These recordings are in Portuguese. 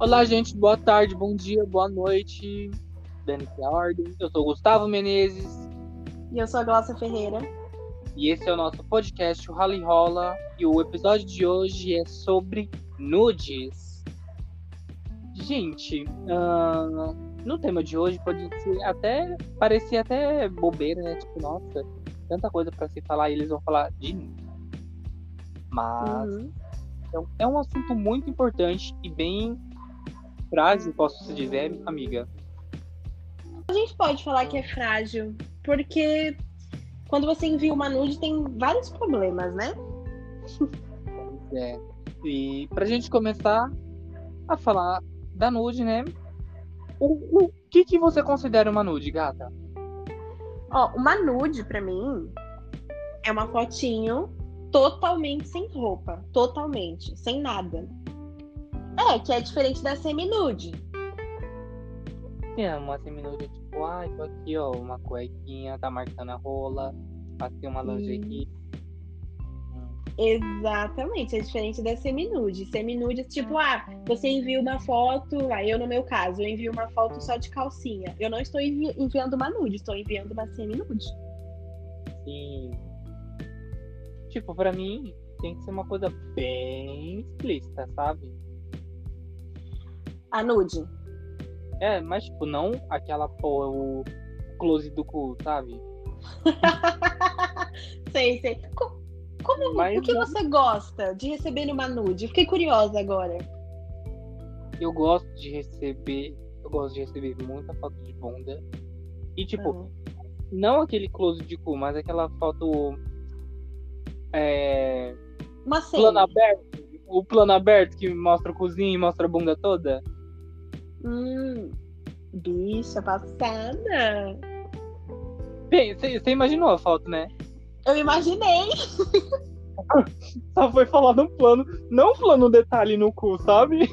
Olá, gente. Boa tarde, bom dia, boa noite. Dane-se a ordem. Eu sou o Gustavo Menezes. E eu sou a Glaucia Ferreira. E esse é o nosso podcast, o Rally Rola. E o episódio de hoje é sobre nudes. Gente, uh, no tema de hoje pode ser até parecer até bobeira, né? Tipo, nossa, tanta coisa para se falar e eles vão falar de nudes. Mas uhum. é um assunto muito importante e bem frágil, posso se dizer, amiga? A gente pode falar que é frágil, porque quando você envia uma nude tem vários problemas, né? É. E pra gente começar a falar da nude, né? O, o que, que você considera uma nude, gata? Ó, uma nude, pra mim, é uma fotinho totalmente sem roupa. Totalmente. Sem nada. É, que é diferente da semi-nude. É, uma semi-nude tipo, ai, ah, tô aqui, ó, uma cuequinha, tá marcando a rola, passei uma lingerie. Hum. Exatamente, é diferente da semi-nude. Semi-nude, tipo, ah, você envia uma foto, aí eu no meu caso, eu envio uma foto só de calcinha. Eu não estou envi enviando uma nude, estou enviando uma semi-nude. Sim. Tipo, pra mim, tem que ser uma coisa bem explícita, sabe? A nude. É, mas tipo, não aquela pô, o close do cu, sabe? sei, sei. Como, mas, o que você gosta de receber numa nude? Fiquei curiosa agora. Eu gosto de receber. Eu gosto de receber muita foto de bunda. E tipo, uhum. não aquele close de cu, mas aquela foto. É. Uma. Plano aberto. O plano aberto que mostra o cozinho e mostra a bunda toda. Hum, bicha passada. Bem, você imaginou a foto, né? Eu imaginei. Só foi falar no plano, não plano detalhe no cu, sabe?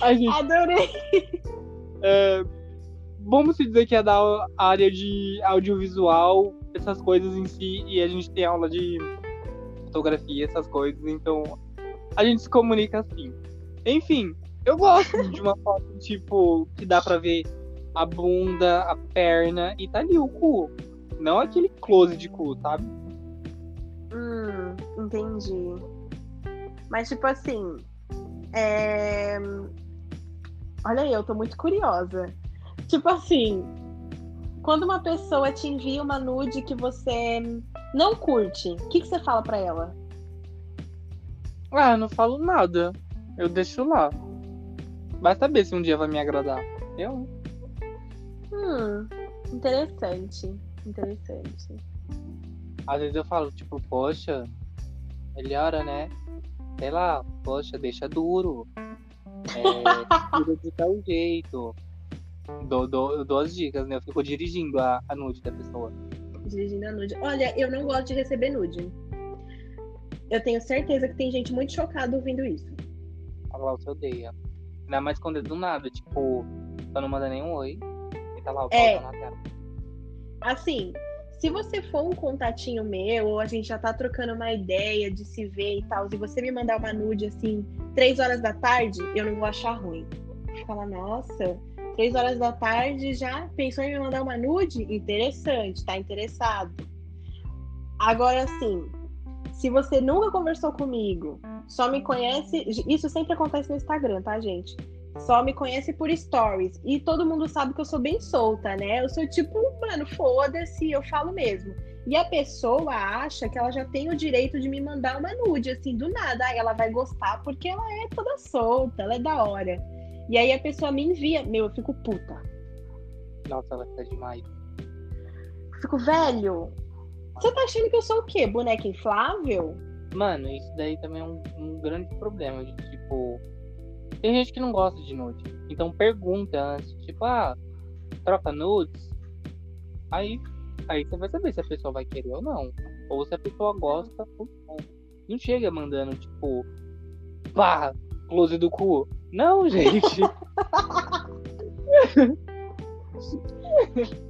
Ai, gente, Adorei. É, vamos dizer que é da área de audiovisual, essas coisas em si, e a gente tem aula de fotografia, essas coisas, então a gente se comunica assim. Enfim, eu gosto de uma foto, tipo, que dá pra ver a bunda, a perna e tá ali o cu. Não aquele close de cu, sabe? Hum, entendi. Mas, tipo assim. É... Olha aí, eu tô muito curiosa. Tipo assim, quando uma pessoa te envia uma nude que você não curte, o que, que você fala para ela? Ah, eu não falo nada eu deixo lá. Vai saber se um dia vai me agradar. Eu. Hum, interessante. Interessante. Às vezes eu falo, tipo, poxa, melhora, né? Sei lá, poxa, deixa duro. É, tira de tal jeito. Dou, dou, dou as dicas, né? Eu fico dirigindo a, a nude da pessoa. Dirigindo a nude. Olha, eu não gosto de receber nude. Eu tenho certeza que tem gente muito chocada ouvindo isso a Glaucia odeia. Ainda mais quando é do nada, tipo, só não manda nenhum oi. E tá lá o é. na tela. Assim, se você for um contatinho meu, ou a gente já tá trocando uma ideia de se ver e tal, e você me mandar uma nude assim, três horas da tarde, eu não vou achar ruim. Falar, nossa, três horas da tarde já pensou em me mandar uma nude? Interessante, tá interessado. Agora, assim, se você nunca conversou comigo, só me conhece. Isso sempre acontece no Instagram, tá, gente? Só me conhece por stories. E todo mundo sabe que eu sou bem solta, né? Eu sou tipo, mano, foda-se, eu falo mesmo. E a pessoa acha que ela já tem o direito de me mandar uma nude, assim, do nada. Aí ela vai gostar porque ela é toda solta, ela é da hora. E aí a pessoa me envia. Meu, eu fico puta. Nossa, ela tá demais. fico, velho, você tá achando que eu sou o quê? Boneca inflável? Mano, isso daí também é um, um grande problema. De, tipo, tem gente que não gosta de nude. Então pergunta antes, tipo, ah, troca nudes. Aí, aí você vai saber se a pessoa vai querer ou não. Ou se a pessoa gosta ou não. Não chega mandando, tipo, pá, close do cu. Não, gente.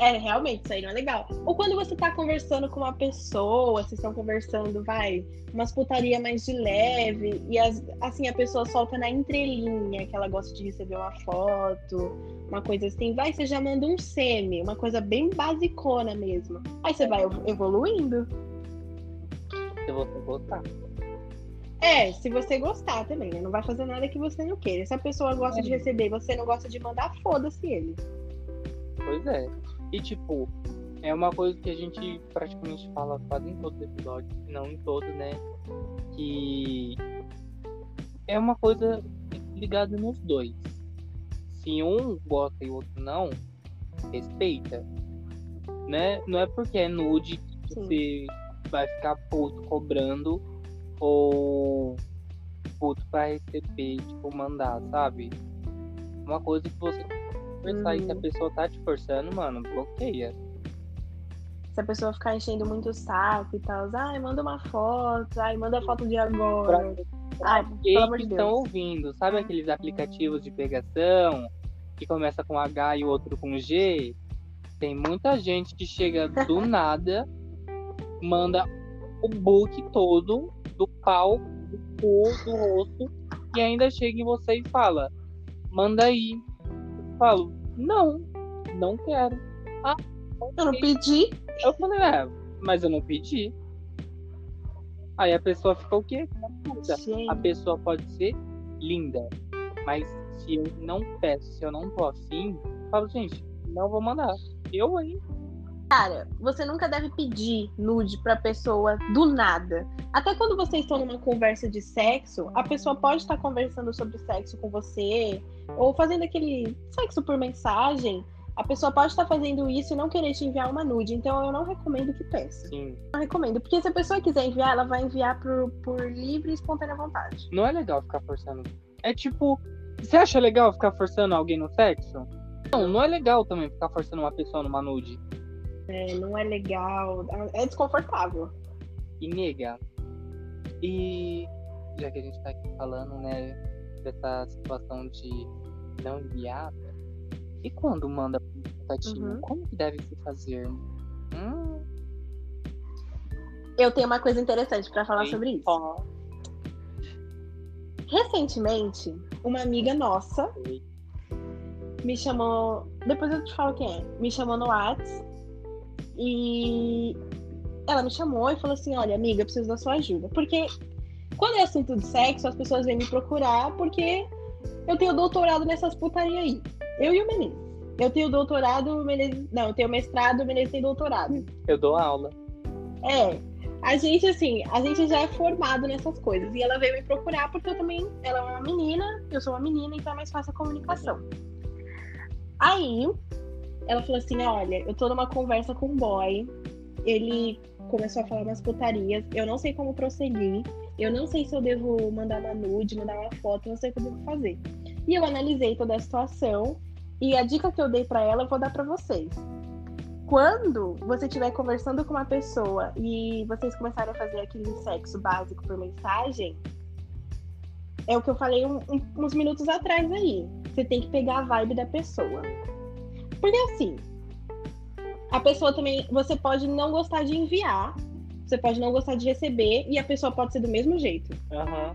É, realmente, isso aí não é legal. Ou quando você tá conversando com uma pessoa, vocês estão conversando, vai, umas putaria mais de leve, e as, assim, a pessoa solta na entrelinha que ela gosta de receber uma foto, uma coisa assim, vai, você já manda um semi, uma coisa bem basicona mesmo. Aí você vai evoluindo. Se você gostar. É, se você gostar também, né? Não vai fazer nada que você não queira. Se a pessoa gosta É. de receber e você não gosta de mandar, foda-se ele. Pois é. E tipo, é uma coisa que a gente praticamente fala quase em todos os episódios, se não em todos, né? Que é uma coisa ligada nos dois. Se um gosta e o outro não, respeita. Né? Não é porque é nude que Sim. você vai ficar puto cobrando ou puto pra receber, tipo, mandar, sabe? Uma coisa que você conversar e se a Uhum. pessoa tá te forçando, mano, bloqueia. Se a pessoa ficar enchendo muito o saco e tal, ai, manda uma foto, ai, manda foto de agora. Ai, E pelo que de estão ouvindo, sabe aqueles aplicativos de pegação que começa com H e o outro com G? Tem muita gente que chega do nada, manda o book todo do pau, do cu, do rosto, e ainda chega em você e fala: manda aí. Eu falo: não, não quero. Ah, Eu não pedi. Eu falei: é, mas eu não pedi. Aí a pessoa fica o quê? A pessoa pode ser linda, mas se eu não peço, se eu não tô afim, eu falo, gente, não vou mandar. Eu, hein? Cara, você nunca deve pedir nude pra pessoa do nada. Até quando vocês estão numa conversa de sexo, a pessoa pode estar conversando sobre sexo com você, ou fazendo aquele sexo por mensagem. A pessoa pode estar fazendo isso e não querer te enviar uma nude. Então eu não recomendo que peça. Sim. Não recomendo. Porque se a pessoa quiser enviar, ela vai enviar por, por livre e espontânea vontade. Não é legal ficar forçando. É tipo, você acha legal ficar forçando alguém no sexo? Não, não é legal também ficar forçando uma pessoa numa nude. É, não é legal. É desconfortável. E nega. E já que a gente tá aqui falando, né, dessa situação de não enviar, e quando manda pro contatinho, Uhum. como que deve se fazer? Hum, Eu tenho uma coisa interessante pra falar sobre isso. ó, Recentemente, uma amiga nossa me chamou. Depois eu te falo quem é. Me chamou no Whats. E ela me chamou e falou assim: Olha, amiga, eu preciso da sua ajuda. Porque quando é assunto de sexo, as pessoas vêm me procurar porque eu tenho doutorado nessas putaria aí. Eu e o Menezes. Eu tenho doutorado, o Menezes. Não, eu tenho mestrado, o Menezes tem doutorado. Eu dou aula. É. A gente, assim, a gente já é formado nessas coisas. E ela veio me procurar porque eu também. Ela é uma menina, eu sou uma menina, então é mais fácil a comunicação. Aí, ela falou assim: olha, eu tô numa conversa com um boy. Ele começou a falar umas putarias. Eu não sei como prosseguir. Eu não sei se eu devo mandar uma nude, mandar uma foto, não sei o que eu devo fazer. E eu analisei toda a situação. E a dica que eu dei pra ela, eu vou dar pra vocês quando você estiver conversando com uma pessoa e vocês começarem a fazer aquele sexo básico por mensagem, é o que eu falei um- um- uns minutos atrás aí. Você tem que pegar a vibe da pessoa. Porque assim, a pessoa também. Você pode não gostar de enviar, você pode não gostar de receber, e a pessoa pode ser do mesmo jeito. Aham.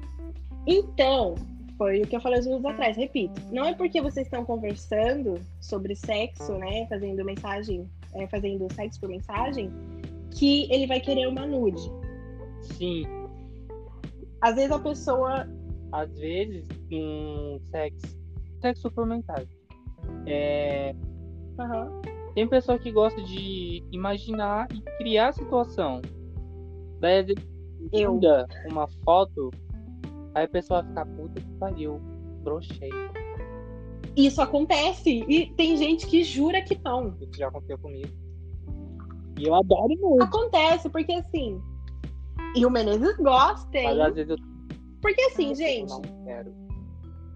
Então, foi o que eu falei uns minutos atrás, repito. Não é porque vocês estão conversando sobre sexo, né? Fazendo mensagem, é, fazendo sexo por mensagem, que ele vai querer uma nude. Sim. Às vezes a pessoa. Às vezes, um sexo. Sexo por mensagem. É, Aham. Tem pessoa que gosta de imaginar e criar a situação. Daí às vezes manda uma foto, aí a pessoa fica puta que pariu, brochei. Isso acontece. E tem gente que jura que não. Isso já aconteceu comigo. E eu adoro muito. Acontece, porque assim. E o Menezes gosta, hein? Mas às vezes eu Porque assim, eu gente. não quero.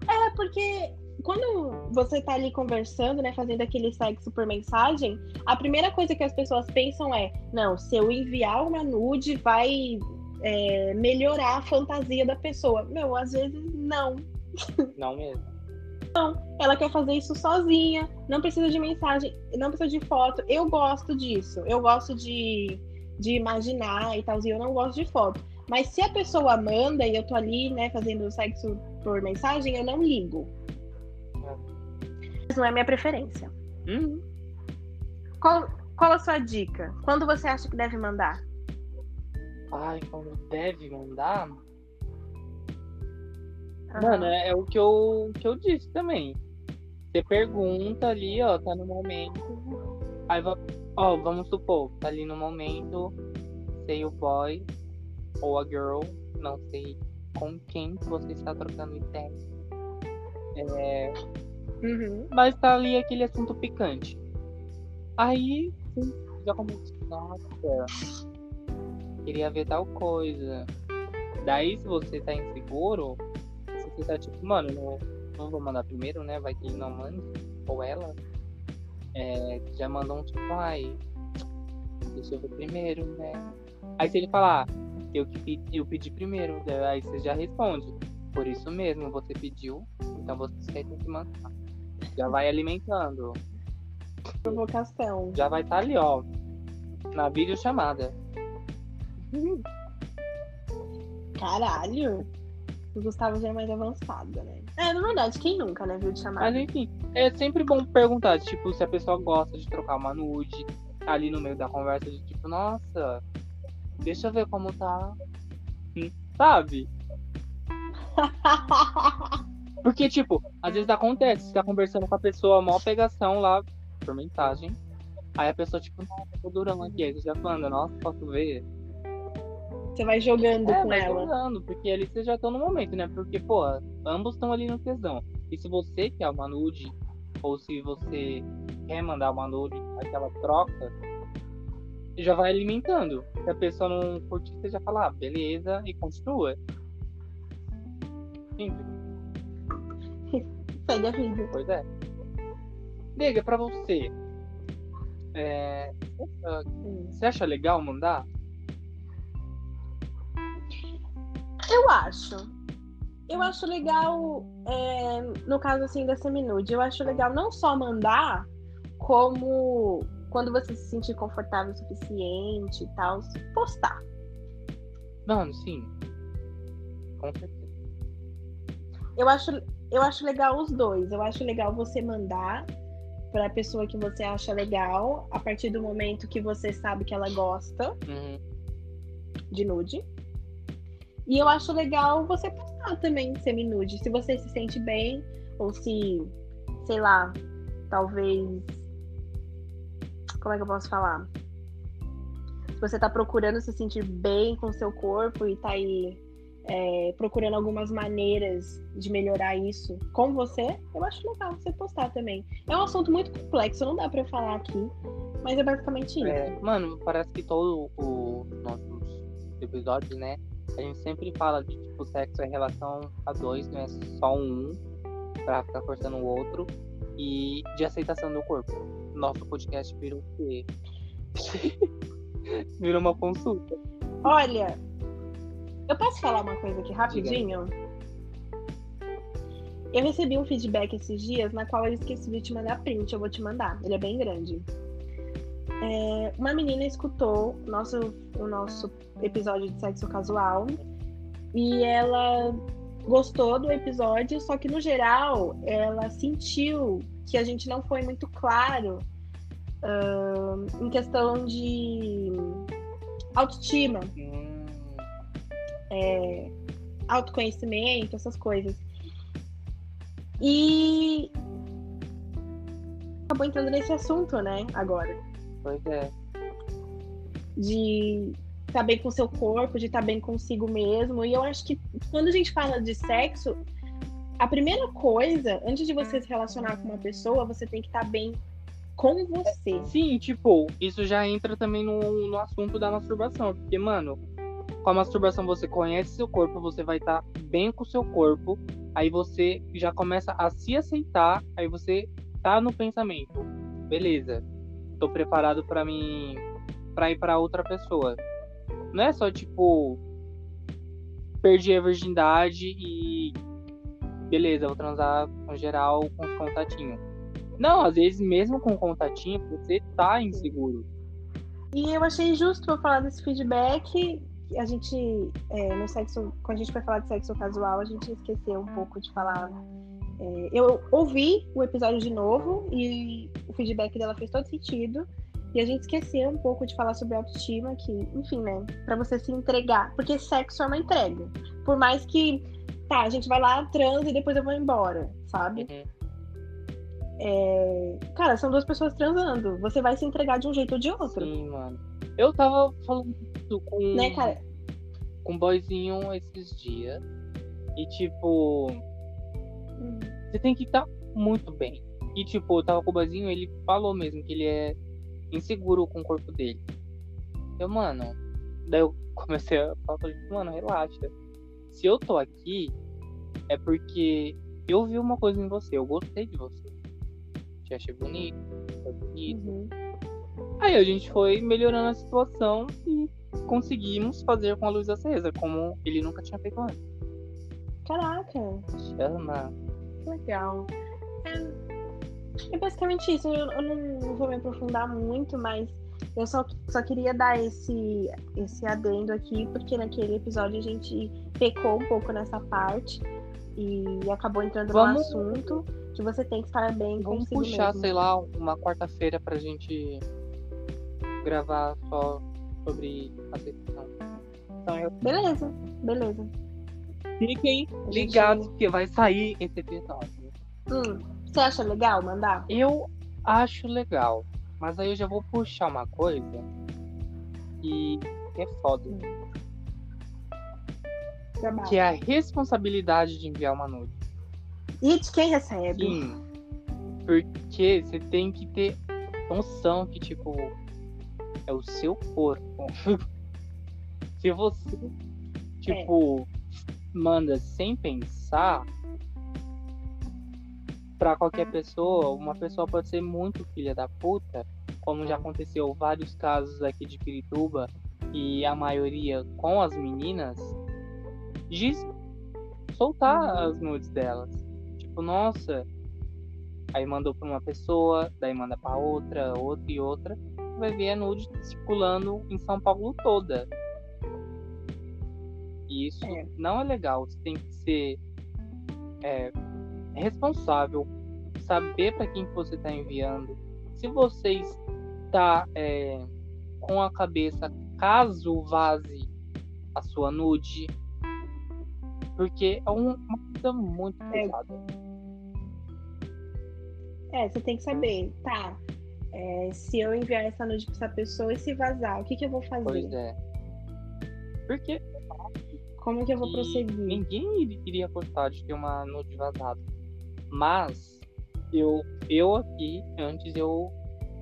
É porque quando você tá ali conversando, né, fazendo aquele sexo por mensagem, a primeira coisa que as pessoas pensam é: não, se eu enviar uma nude, vai é, melhorar a fantasia da pessoa. Meu, às vezes não. Não mesmo. Não, ela quer fazer isso sozinha, não precisa de mensagem, não precisa de foto. Eu gosto disso, eu gosto de, de imaginar e tal, e eu não gosto de foto. Mas se a pessoa manda e eu tô ali, né, fazendo sexo por mensagem, eu não ligo. Mas não é minha preferência. Hum, Qual, qual a sua dica? Quando você acha que deve mandar? ai, como deve mandar? Mano, é, é o que eu, que eu disse também. Você pergunta ali, ó, tá no momento. Aí, ó, vamos supor, tá ali no momento, sei o boy ou a girl, não sei com quem que você está trocando ideia. É, Uhum. mas tá ali aquele assunto picante. Aí, sim, já começa, nossa, queria ver tal coisa. Daí, se você tá inseguro, se você tá tipo, mano, não, não vou mandar primeiro, né? Vai que ele não manda, ou ela, é, já mandou um tipo, ai, deixa eu ver primeiro, né? Aí se ele falar, eu que pedi, eu pedi primeiro, aí você já responde. Por isso mesmo, você pediu, então você tem que mandar. Já vai alimentando. Provocação. Já vai estar ali, ó. Na videochamada. Caralho. O Gustavo já é mais avançado, né? É, na verdade, quem nunca, né, viu de chamar? Mas enfim, é sempre bom perguntar, tipo, se a pessoa gosta de trocar uma nude ali no meio da conversa, de tipo, nossa, deixa eu ver como tá. Hum, Sabe? Porque, tipo, às vezes acontece, você tá conversando com a pessoa, mó pegação lá, por mensagem. Aí a pessoa, tipo, nossa, tô durando aqui. Aí você já manda, nossa, posso ver? Você vai jogando É, com vai ela. jogando, porque ali vocês já estão no momento, né? Porque, pô, ambos estão ali no tesão. E se você quer uma nude, ou se você quer mandar uma nude, aquela troca, já vai alimentando. Se a pessoa não curtir, você já fala, ah, beleza, e continua. Simples, Segue a vida. pois é. Nega, pra você, é, você acha legal mandar? Eu acho. Eu acho legal, é, no caso assim da seminude, eu acho legal não só mandar, como quando você se sentir confortável o suficiente e tal, postar. Mano, sim. Com certeza. Eu acho, eu acho legal os dois. Eu acho legal você mandar para a pessoa que você acha legal, a partir do momento que você sabe que ela gosta Uhum. de nude. E eu acho legal você postar também semi-nude, se você se sente bem, ou se, sei lá, talvez. Como é que eu posso falar? Se você tá procurando se sentir bem com o seu corpo e tá aí é, procurando algumas maneiras de melhorar isso com você, eu acho legal você postar também. É um assunto muito complexo, não dá pra eu falar aqui, mas é basicamente isso. É, mano, parece que todo o nossos episódios, né? A gente sempre fala de tipo, sexo é relação a dois, não é só um pra ficar forçando o outro. E de aceitação do corpo. Nosso podcast virou o quê? virou uma consulta. Olha, eu posso falar uma coisa aqui rapidinho? Eu recebi um feedback esses dias na qual eu esqueci de te mandar print. Eu vou te mandar. Ele é bem grande. É, uma menina escutou o nosso, o nosso episódio de sexo casual e ela gostou do episódio, só que no geral ela sentiu que a gente não foi muito claro ahn, em questão de autoestima Hum, é, autoconhecimento, essas coisas. E acabou entrando nesse assunto, né, agora. pois é. De estar bem com seu corpo, de estar bem consigo mesmo. E eu acho que quando a gente fala de sexo, a primeira coisa, antes de você se relacionar com uma pessoa, você tem que estar bem com você. Sim, tipo, isso já entra também no, no assunto da masturbação. Porque, mano, com a masturbação você conhece seu corpo, você vai estar bem com o seu corpo. Aí você já começa a se aceitar. Aí você tá no pensamento. Beleza, tô preparado pra mim. pra ir pra outra pessoa. Não é só, tipo. Perdi a virgindade e. beleza, vou transar com geral com os contatinhos. Não, às vezes mesmo com contatinho, você tá inseguro. E eu achei justo eu falar desse feedback. A gente, é, no sexo, quando a gente foi falar de sexo casual, a gente esqueceu um pouco de falar. É, eu ouvi o episódio de novo e o feedback dela fez todo sentido. E a gente esqueceu um pouco de falar sobre autoestima, que, enfim, né? Pra você se entregar. Porque sexo é uma entrega. Por mais que, tá, a gente vai lá, transa e depois eu vou embora, sabe? Uhum. É... Cara, são duas pessoas transando. Você vai se entregar de um jeito ou de outro. Sim, mano. Eu tava falando isso com, Né, cara? com um boyzinho esses dias. E tipo, Hum. você tem que estar muito bem. E tipo, eu tava com o boyzinho, ele falou mesmo que ele é inseguro com o corpo dele. Eu, mano, daí eu comecei a falar pra ele, mano, relaxa. Se eu tô aqui, é porque eu vi uma coisa em você, eu gostei de você. Te achei bonito, foi bonito. Uhum. Aí a gente foi melhorando a situação e conseguimos fazer com a luz acesa, como ele nunca tinha feito antes. Caraca, Chama. que legal. É, é basicamente isso. Eu, eu não vou me aprofundar muito, mas eu só, só queria dar esse, esse adendo aqui, porque naquele episódio a gente pecou um pouco nessa parte e acabou entrando Vamos- no assunto que você tem que estar bem Vamos consigo puxar, mesmo. sei lá, uma quarta-feira pra gente gravar só sobre aceitação. Então eu Beleza, beleza. fiquem A gente- ligados que vai sair esse episódio. Hum, você acha legal mandar? Eu acho legal, mas aí eu já vou puxar uma coisa que é foda, Trabalho. que é a responsabilidade de enviar uma nude. E de quem recebe? Sim. Porque você tem que ter noção que, tipo, é o seu corpo. Se você, tipo, manda sem pensar pra qualquer pessoa, uma pessoa pode ser muito filha da puta, como já aconteceu vários casos aqui de Pirituba, e a maioria com as meninas, de soltar as nudes delas. Tipo, nossa, aí mandou pra uma pessoa, daí manda pra outra, outra e outra, vai ver a nude circulando em São Paulo toda. E isso É. não é legal. Você tem que ser é, responsável, saber pra quem que você tá enviando. Se você está é, com a cabeça, caso vaze a sua nude, porque é um- uma coisa muito É. pesada. É, você tem que saber, tá? É, se eu enviar essa nude pra essa pessoa e se vazar, o que, que eu vou fazer? Pois é. Porque Como que eu vou prosseguir? Ninguém ir- iria gostar de ter uma nude vazada. Mas eu, eu aqui, antes eu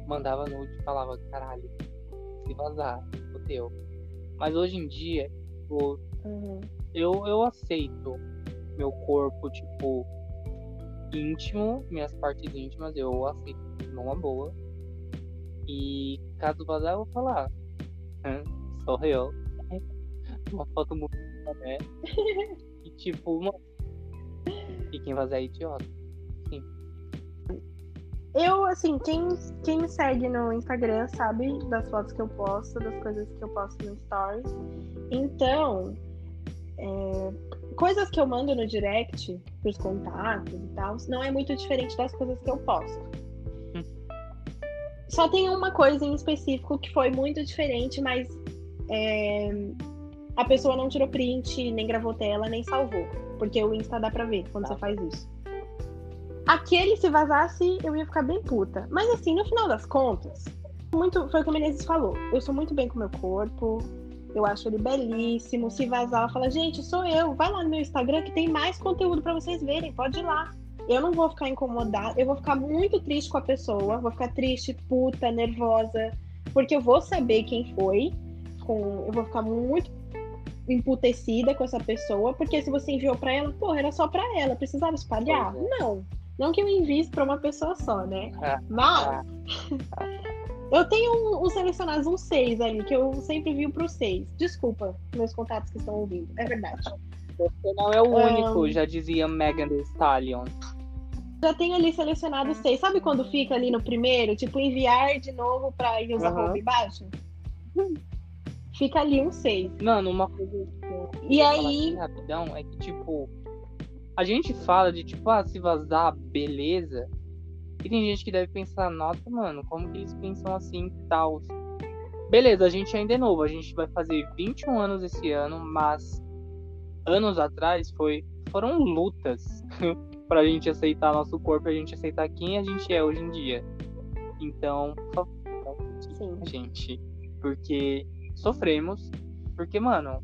mandava nude e falava, caralho, se vazar, fodeu. Mas hoje em dia, tipo, Uhum. eu, eu aceito meu corpo, tipo, íntimo, minhas partes íntimas, eu aceito numa boa. E caso vazar, eu vou falar, "Hã, sou eu. Uma foto muito né? E tipo, uma... E quem vazar é idiota. Eu, assim, quem, quem me segue no Instagram sabe das fotos que eu posto, das coisas que eu posto no Stories. Então, é, coisas que eu mando no direct pros contatos e tal, não é muito diferente das coisas que eu posto. Só tem uma coisa em específico que foi muito diferente, mas é, a pessoa não tirou print, nem gravou tela, nem salvou. Porque o Insta dá pra ver quando Tá. você faz isso. Aquele, se vazasse, eu ia ficar bem puta. Mas assim, no final das contas, muito, foi o que o Menezes falou. Eu sou muito bem com o meu corpo. Eu acho ele belíssimo. Se vazar, ela fala, gente, sou eu. Vai lá no meu Instagram que tem mais conteúdo pra vocês verem. Pode ir lá. Eu não vou ficar incomodada. Eu vou ficar muito triste com a pessoa. Vou ficar triste, puta, nervosa. Porque eu vou saber quem foi. Com... Eu vou ficar muito emputecida com essa pessoa. Porque se você enviou pra ela, porra, era só pra ela. Precisava espalhar? É. Não. Não que eu envie pra uma pessoa só, né? Ah, Mas eu tenho um, uns selecionados, uns seis ali, que eu sempre vi pro seis. Desculpa, meus contatos que estão ouvindo. É verdade. Você não é o único, já dizia Megan Thee Stallion. Já tenho ali selecionado seis. Sabe quando fica ali no primeiro? Tipo, enviar de novo pra ir usar Aham. roupa embaixo? Fica ali um seis. Mano, uma coisa que eu E aí, rapidão é que, tipo, a gente fala de, tipo, ah, se vazar, beleza. E tem gente que deve pensar, nossa, mano, como que eles pensam assim e tal. Beleza, a gente ainda é novo, a gente vai fazer 21 anos esse ano, mas anos atrás foi, foram lutas pra gente aceitar nosso corpo, a gente aceitar quem a gente é hoje em dia. Então, sim. a gente, porque sofremos, porque, mano,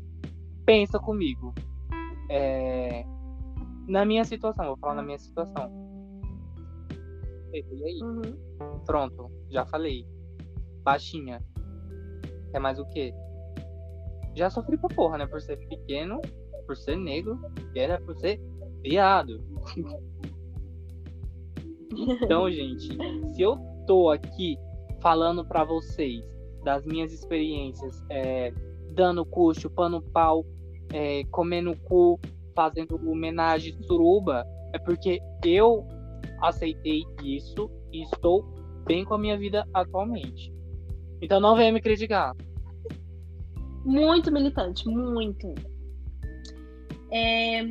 pensa comigo. É, Na minha situação, vou falar na minha situação. E aí? Uhum. Pronto, já falei. Baixinha. É mais o quê? Já sofri pra porra, né? Por ser pequeno, por ser negro, era por ser viado. então, gente, se eu tô aqui falando pra vocês das minhas experiências, é, dando cu, chupando pau, é, comendo cu, fazendo homenagem suruba, é porque eu aceitei isso e estou bem com a minha vida atualmente. Então não venha me criticar. Muito militante, muito. É,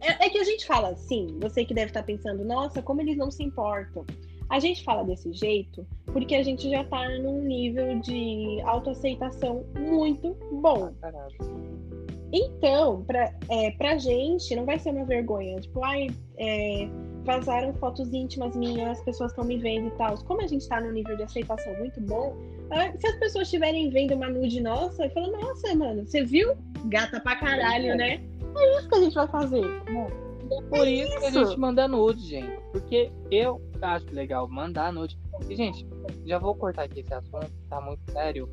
é, é que a gente fala assim, você que deve estar pensando, nossa, como eles não se importam. A gente fala desse jeito porque a gente já tá num nível de autoaceitação muito bom. Então, pra, é, pra gente, não vai ser uma vergonha. Tipo, ai, é, vazaram fotos íntimas minhas, as pessoas estão me vendo e tal. Como a gente tá num nível de aceitação muito bom, ah, se as pessoas estiverem vendo uma nude nossa falando, nossa, mano, você viu? Gata pra caralho, né? É isso que a gente vai fazer. É por isso, que a isso. gente manda nude, gente. Porque eu acho legal mandar nude. E, gente, já vou cortar aqui esse assunto, tá muito sério,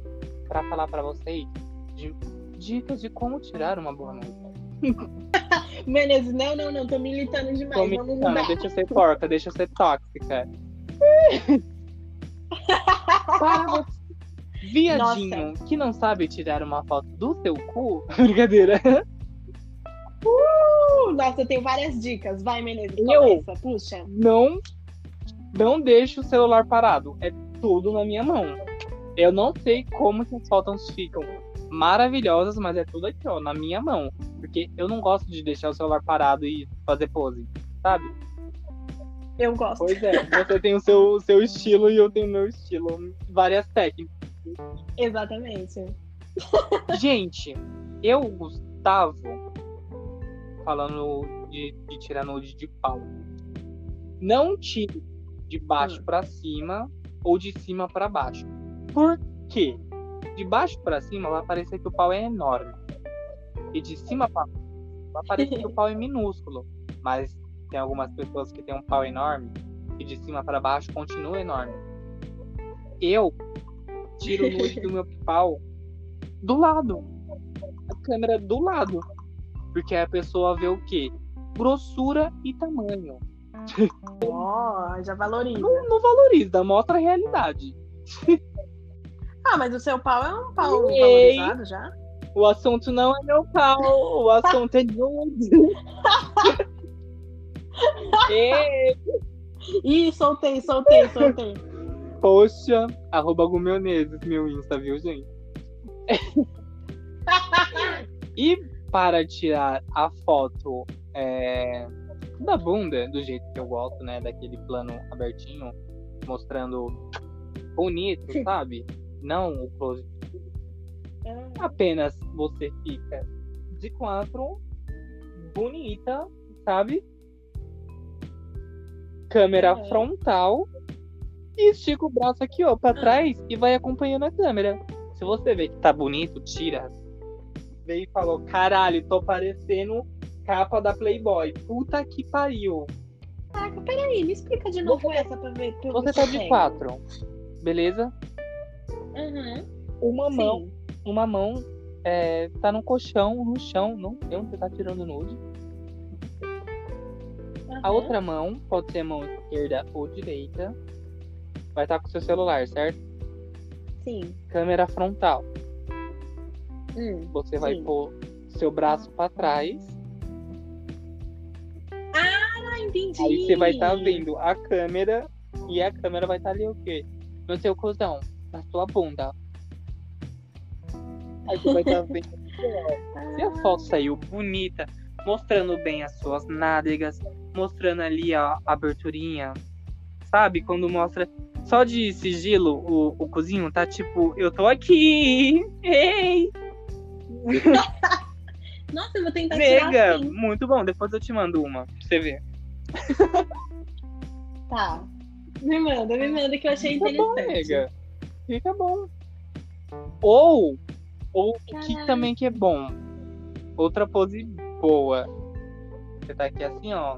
pra falar pra vocês de dicas de como tirar uma boa nude. Menezes, não, não, não, tô militando demais. Tô mudar. deixa eu ser porca, deixa eu ser tóxica. Para. Viadinho que não sabe tirar uma foto do seu cu. Brincadeira. Uh, nossa, eu tenho várias dicas. Vai, Menezes, Eu? começa, puxa. Não, não deixe o celular parado. É tudo na minha mão. Eu não sei como que as fotos ficam maravilhosas, mas é tudo aqui, ó, na minha mão. Porque eu não gosto de deixar o celular parado e fazer pose, sabe? Eu gosto. Pois é, você tem o seu, o seu estilo e eu tenho o meu estilo. Várias técnicas. Exatamente. Gente, eu, Gustavo, falando de, de tirar nude de pau, não tire de baixo Hum. pra cima ou de cima pra baixo. Por quê? De baixo pra cima vai parecer que o pau é enorme. E de cima pra baixo vai parecer que o pau é minúsculo. Mas tem algumas pessoas que têm um pau enorme e de cima pra baixo continua enorme. Eu tiro o nude do meu pau do lado. A câmera do lado. Porque a pessoa vê o quê? Grossura e tamanho. Ó, já valoriza. Não, não valoriza, mostra a realidade. Ah, mas o seu pau é um pau Ei. valorizado já? O assunto não é meu pau, o assunto é nude. Ih, soltei, soltei, soltei. poxa, arroba Gumeonezes, meu Insta, viu, gente? E para tirar a foto é, da bunda, do jeito que eu gosto, né? Daquele plano abertinho, mostrando bonito, sabe? Não o close. Apenas você fica de quatro, bonita, sabe? Câmera É. frontal. E estica o braço aqui, ó, pra trás e vai acompanhando a câmera. Se você vê que tá bonito, tira. Veio e falou: caralho, tô parecendo capa da Playboy. Puta que pariu. Caraca, peraí, me explica de novo essa pra ver. Pra Você tá de pego. quatro. Beleza? Uhum. Uma mão, Sim. uma mão é, tá no colchão, no chão, não sei onde você tá tirando nude. A Uhum. outra mão, pode ser mão esquerda ou direita, vai estar com seu celular, certo? Sim. Câmera frontal. Hum. Você vai Sim. pôr seu braço pra trás entendi. Aí você vai estar vendo a câmera e a câmera vai estar ali o quê? No seu cuzão, na sua bunda. Aí você vai estar vendo. Se a foto saiu bonita, mostrando bem as suas nádegas, mostrando ali a aberturinha, sabe? Quando mostra só de sigilo o, o cozinho, tá tipo, eu tô aqui! Ei! Nossa, eu vou tentar tirar Mega! assim. Muito bom, depois eu te mando uma pra você ver. Tá. Me manda, me manda que eu achei Fica bom, interessante. nega. Fica bom. Ou, ou o que também que é bom. Outra pose boa. Você tá aqui assim, ó.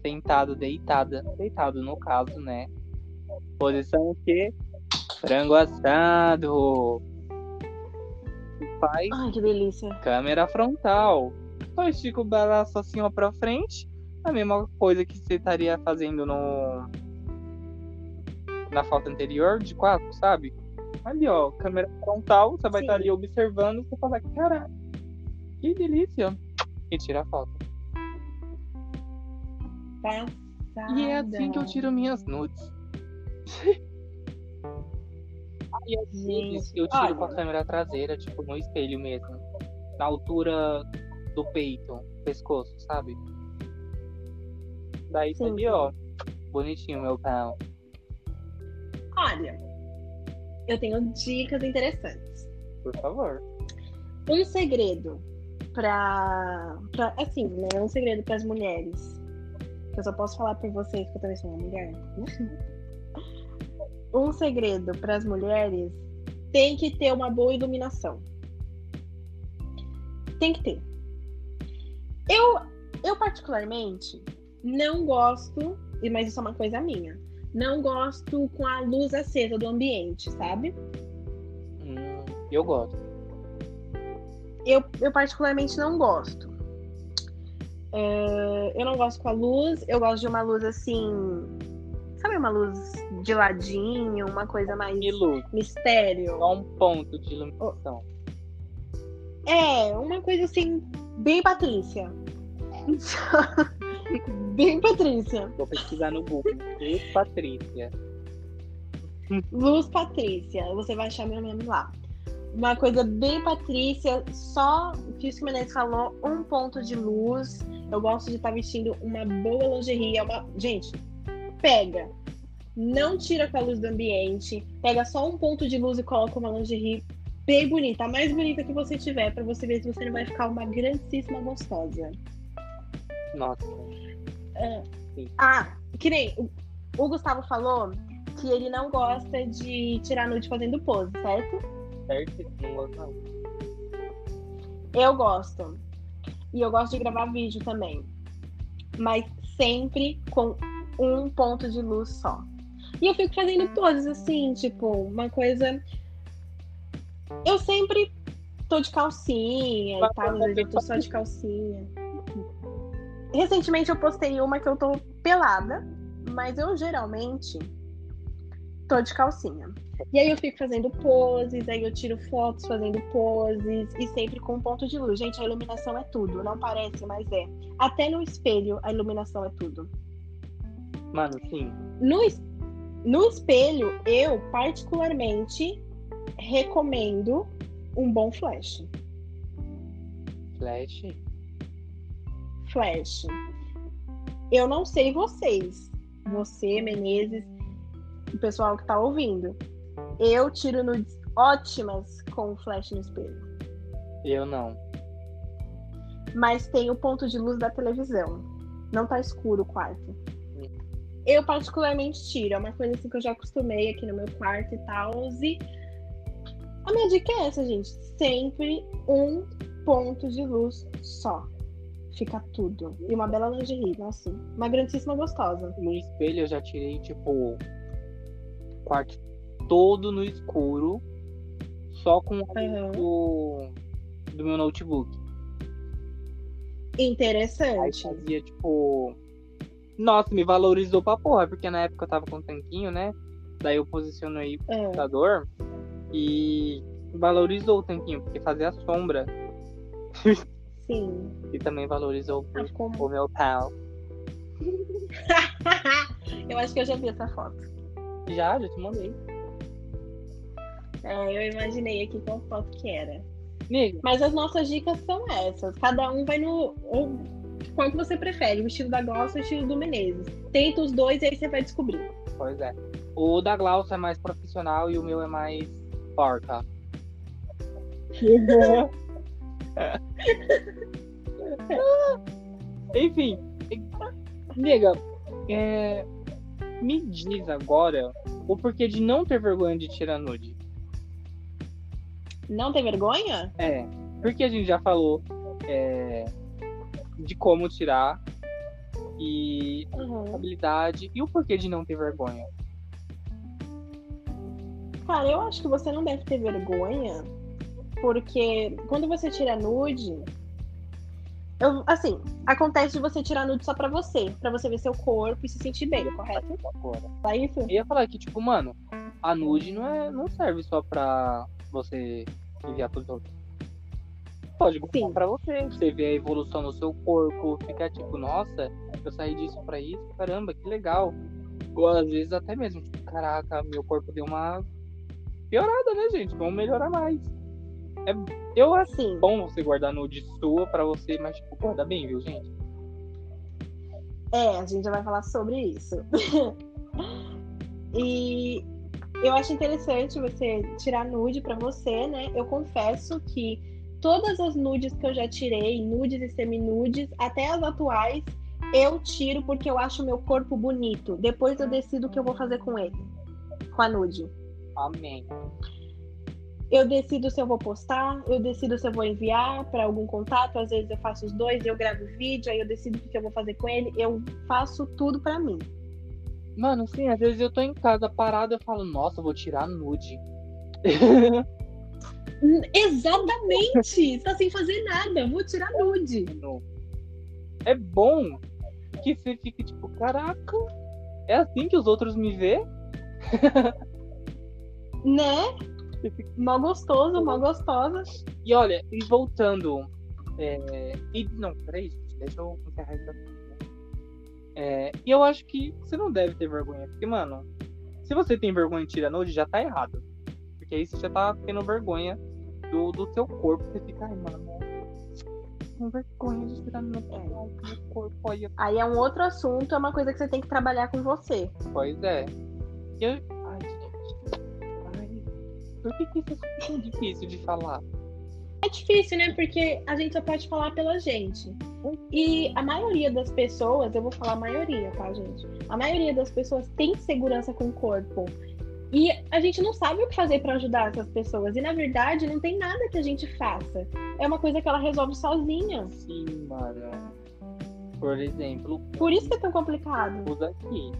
Sentado, deitada. Deitado no caso, né? Posição o quê? Frango assado. Faz Ai, que delícia. câmera frontal. Só estica o braço assim ó pra frente. A mesma coisa que você estaria fazendo no. Na foto anterior, de quatro, sabe? Ali, ó, câmera frontal, você vai Sim. estar ali observando, você fala, cara, que delícia. E tira a foto. Passada. E é assim que eu tiro minhas nudes. e as Gente, eu tiro com a câmera traseira, tipo, no espelho mesmo. Na altura do peito, pescoço, sabe? Daí Sim, sim. ó. Bonitinho, meu pau. Olha, eu tenho dicas interessantes. Por favor. Um segredo pra, pra assim, né? Um segredo pras mulheres. Eu só posso falar por vocês que eu também sou uma mulher. Um segredo pras mulheres tem que ter uma boa iluminação. Tem que ter. Eu, eu particularmente não gosto, mas isso é uma coisa minha. Não gosto com a luz acesa do ambiente, sabe? Hum, eu gosto. eu, eu particularmente não gosto. É, eu não gosto com a luz, eu gosto de uma luz assim. Sabe uma luz de ladinho, uma coisa mais luz, mistério? só um ponto de iluminação. É, uma coisa assim, bem Patrícia. bem Patrícia. Vou pesquisar no Google. Luz Patrícia. Luz Patrícia, você vai achar meu nome lá. Uma coisa bem Patrícia, só que o Menezes falou, um ponto de luz. Eu gosto de estar vestindo uma boa lingerie. É uma... Gente, pega. Não tira com a luz do ambiente. Pega só um ponto de luz e coloca uma lingerie bem bonita. A mais bonita que você tiver, pra você ver se você não vai ficar uma grandíssima gostosa. Nossa. Ah, que nem o, o Gustavo falou que ele não gosta de tirar nude fazendo pose, certo? Certo? Não gosto não. Eu gosto. E eu gosto de gravar vídeo também. Mas sempre com um ponto de luz só. E eu fico fazendo poses assim, tipo, uma coisa. Eu sempre tô de calcinha e tal, vezes eu tô só de calcinha. Recentemente eu postei uma que eu tô pelada, mas eu geralmente tô de calcinha. E aí eu fico fazendo poses, aí eu tiro fotos fazendo poses e sempre com um ponto de luz. Gente, a iluminação é tudo, não parece, mas é. Até no espelho a iluminação é tudo. Mano, sim. No, es- no espelho, eu particularmente recomendo um bom flash. Flash. Flash. Eu não sei vocês, você, Menezes, o pessoal que tá ouvindo. Eu tiro nudes ótimas com o flash no espelho. Eu não. mas tem o ponto de luz da televisão. Não tá escuro o quarto. Eu particularmente tiro, é uma coisa assim que eu já acostumei aqui no meu quarto e tal. E a minha dica é essa, gente. Sempre um ponto de luz só. Fica tudo. E uma bela lingerie, nossa. Uma grandíssima gostosa. No espelho eu já tirei, tipo, quarto todo no escuro, só com luz Aham. do, do meu notebook. Aí Interessante. fazia, tipo. Nossa, me valorizou pra porra, porque na época eu tava com um tanquinho, né? Daí eu posicionei o É. computador e valorizou o tanquinho, porque fazia sombra. Sim. E também valorizou Ah, ficou o meu pau. eu acho que eu já vi essa foto. Já, já te mandei. É, eu imaginei aqui qual foto que era. Amiga, Mas as nossas dicas são essas. Cada um vai no. Qual que você prefere? O estilo da Gloss ou o estilo do Menezes? Tenta os dois e aí você vai descobrir. pois é. O da Glaucia é mais profissional e o meu é mais porca. Enfim, amiga, é, me diz agora o porquê de não ter vergonha de tirar nude. Não tem vergonha? É, porque a gente já falou é, de como tirar e Uhum. habilidade e o porquê de não ter vergonha. Cara, eu acho que você não deve ter vergonha, porque quando você tira nude. Eu, assim, acontece de você tirar nude só pra você, pra você ver seu corpo e se sentir bem, correto? Agora. É isso? Eu ia falar que, tipo, mano, a nude não, é, não serve só pra você enviar pros outros. Pode gostar Sim. pra você. Você vê a evolução do seu corpo, ficar tipo, nossa, eu saí disso pra isso, caramba, que legal. Ou às vezes até mesmo, tipo, caraca, meu corpo deu uma piorada, né, gente? Vamos melhorar mais. É, eu acho Sim. bom você guardar nude sua pra você, mas, tipo, guarda bem, viu, gente? É, a gente já vai falar sobre isso. e eu acho interessante você tirar nude pra você, né? Eu confesso que todas as nudes que eu já tirei, nudes e seminudes, até as atuais, eu tiro porque eu acho meu corpo bonito. Depois eu decido o que eu vou fazer com ele, com a nude. Amém. Eu decido se eu vou postar, eu decido se eu vou enviar para algum contato. Às vezes eu faço os dois, eu gravo vídeo, aí eu decido o que eu vou fazer com ele. Eu faço tudo pra mim. Mano, sim, às vezes eu tô em casa parado e falo, nossa, eu vou tirar nude. Exatamente! Você tá sem fazer nada, vou tirar nude. É bom que você fique tipo, caraca, é assim que os outros me vê? Né? Mó gostoso, mó gostosa. E olha, e voltando. É... E, não, peraí, gente, deixa eu encerrar isso aqui. É, e eu acho que você não deve ter vergonha, porque, mano, se você tem vergonha de tirar nude, já tá errado. Porque aí você já tá tendo vergonha do, do seu corpo. Você fica, ai, mano, com vergonha de tirar nude, ai, meu corpo, olha Aí é um outro assunto, é uma coisa que você tem que trabalhar com você. Pois é. Eu... Ai, gente. Ai. Por que, que isso é tão difícil de falar? É difícil, né? Porque a gente só pode falar pela gente. E a maioria das pessoas, eu vou falar a maioria, tá, gente? A maioria das pessoas tem segurança com o corpo. E a gente não sabe o que fazer pra ajudar essas pessoas. E na verdade, não tem nada que a gente faça. É uma coisa que ela resolve sozinha. Sim, mano. Por exemplo, Por isso que é tão complicado. os aqui.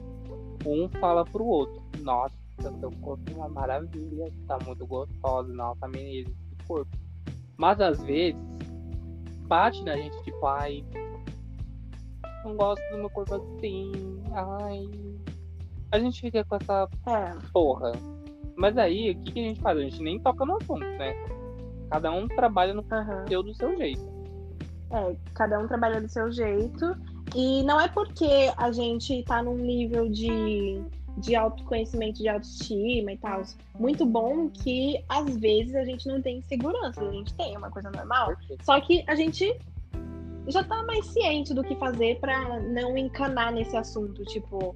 Um fala pro outro. Nossa, seu corpo é uma maravilha. Tá muito gostosa. Nossa, menina, que corpo. Mas às vezes, bate na gente, tipo, ai. Não gosto do meu corpo assim. Ai. A gente fica com essa É. porra. Mas aí, o que, que a gente faz? A gente nem toca no assunto, né? Cada um trabalha no seu do seu jeito. É, cada um trabalha do seu jeito. E não é porque a gente tá num nível de, de autoconhecimento, de autoestima e tal, muito bom que às vezes a gente não tem segurança. A gente tem, é uma coisa normal. Perfeito. Só que a gente já tá mais ciente do que fazer pra não encanar nesse assunto. Tipo,